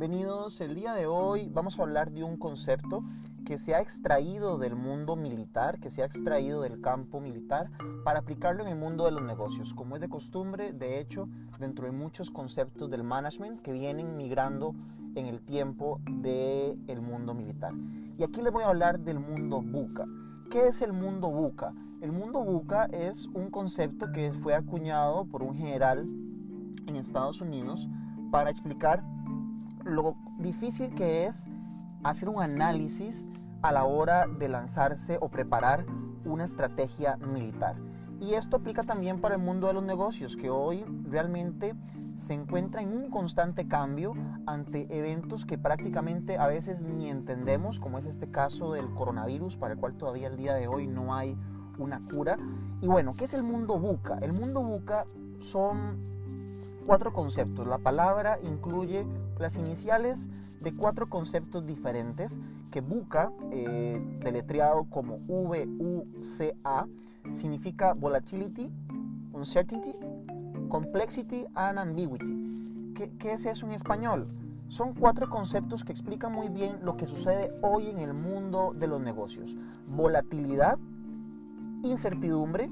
bienvenidos. El día de hoy vamos a hablar de un concepto que se ha extraído del mundo militar, que se ha extraído del campo militar para aplicarlo en el mundo de los negocios. Como es de costumbre, de hecho, dentro de muchos conceptos del management que vienen migrando en el tiempo del mundo militar. Y aquí les voy a hablar del mundo buca. ¿Qué es el mundo buca? El mundo buca es un concepto que fue acuñado por un general en Estados Unidos para explicar lo difícil que es hacer un análisis a la hora de lanzarse o preparar una estrategia militar. Y esto aplica también para el mundo de los negocios, que hoy realmente se encuentra en un constante cambio ante eventos que prácticamente a veces ni entendemos, como es este caso del coronavirus, para el cual todavía el día de hoy no hay una cura. Y bueno, ¿qué es el mundo buca? El mundo buca son cuatro conceptos. La palabra incluye las iniciales de cuatro conceptos diferentes que buca, eh, deletreado como V-U-C-A, significa volatility, uncertainty, complexity and ambiguity. ¿Qué, ¿Qué es eso en español? Son cuatro conceptos que explican muy bien lo que sucede hoy en el mundo de los negocios. Volatilidad, incertidumbre,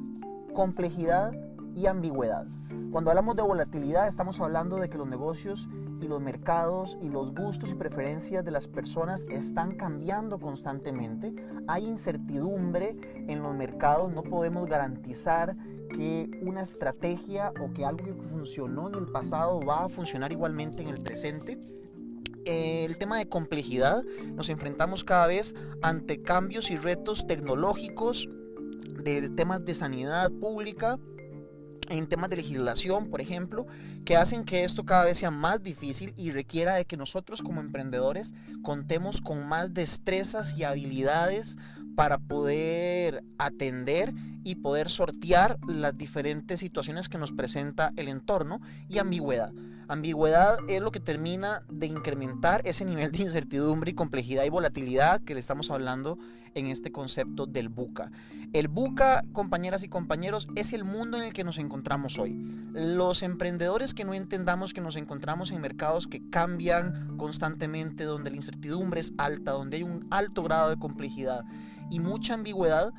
complejidad y ambigüedad. Cuando hablamos de volatilidad estamos hablando de que los negocios y los mercados y los gustos y preferencias de las personas están cambiando constantemente. Hay incertidumbre en los mercados, no podemos garantizar que una estrategia o que algo que funcionó en el pasado va a funcionar igualmente en el presente el tema de complejidad, nos enfrentamos cada vez ante cambios y retos tecnológicos, de temas de sanidad pública, en temas de legislación, por ejemplo, que hacen que esto cada vez sea más difícil y requiera de que nosotros como emprendedores contemos con más destrezas y habilidades para poder atender y poder sortear las diferentes situaciones que nos presenta el entorno y ambigüedad. Ambigüedad es lo que termina de incrementar ese nivel de incertidumbre y complejidad y volatilidad que le estamos hablando en este concepto del buca. El buca, compañeras y compañeros, es el mundo en el que nos encontramos hoy. Los emprendedores que no entendamos que nos encontramos en mercados que cambian constantemente, donde la incertidumbre es alta, donde hay un alto grado de complejidad y mucha ambigüedad,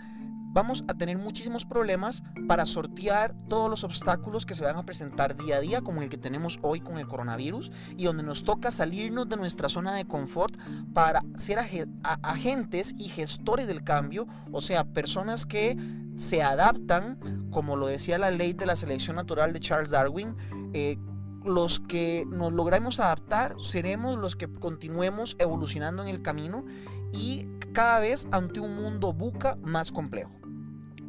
vamos a tener muchísimos problemas para sortear todos los obstáculos que se van a presentar día a día, como el que tenemos hoy con el coronavirus, y donde nos toca salirnos de nuestra zona de confort para ser agentes y gestores del cambio, o sea, personas que se adaptan, como lo decía la ley de la selección natural de Charles Darwin, eh, los que nos logramos adaptar seremos los que continuemos evolucionando en el camino y cada vez ante un mundo buca más complejo.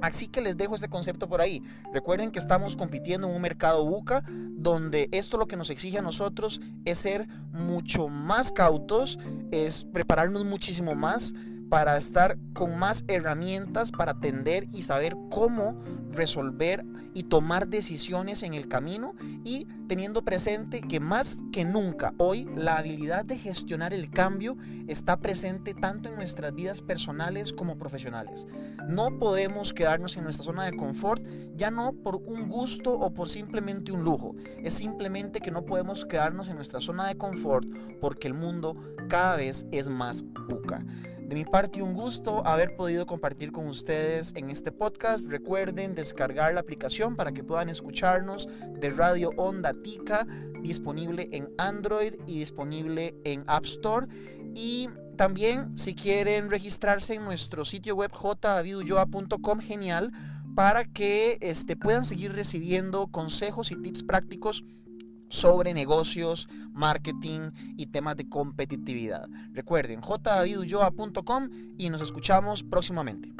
Así que les dejo este concepto por ahí. Recuerden que estamos compitiendo en un mercado buca donde esto lo que nos exige a nosotros es ser mucho más cautos, es prepararnos muchísimo más para estar con más herramientas para atender y saber cómo resolver y tomar decisiones en el camino y teniendo presente que más que nunca hoy la habilidad de gestionar el cambio está presente tanto en nuestras vidas personales como profesionales. No podemos quedarnos en nuestra zona de confort, ya no por un gusto o por simplemente un lujo, es simplemente que no podemos quedarnos en nuestra zona de confort porque el mundo cada vez es más buca. De mi parte, un gusto haber podido compartir con ustedes en este podcast. Recuerden descargar la aplicación para que puedan escucharnos de Radio Onda Tica, disponible en Android y disponible en App Store. Y también, si quieren registrarse en nuestro sitio web jdavidulloa.com, genial, para que este, puedan seguir recibiendo consejos y tips prácticos sobre negocios, marketing y temas de competitividad. Recuerden, jdavidulloa.com y nos escuchamos próximamente.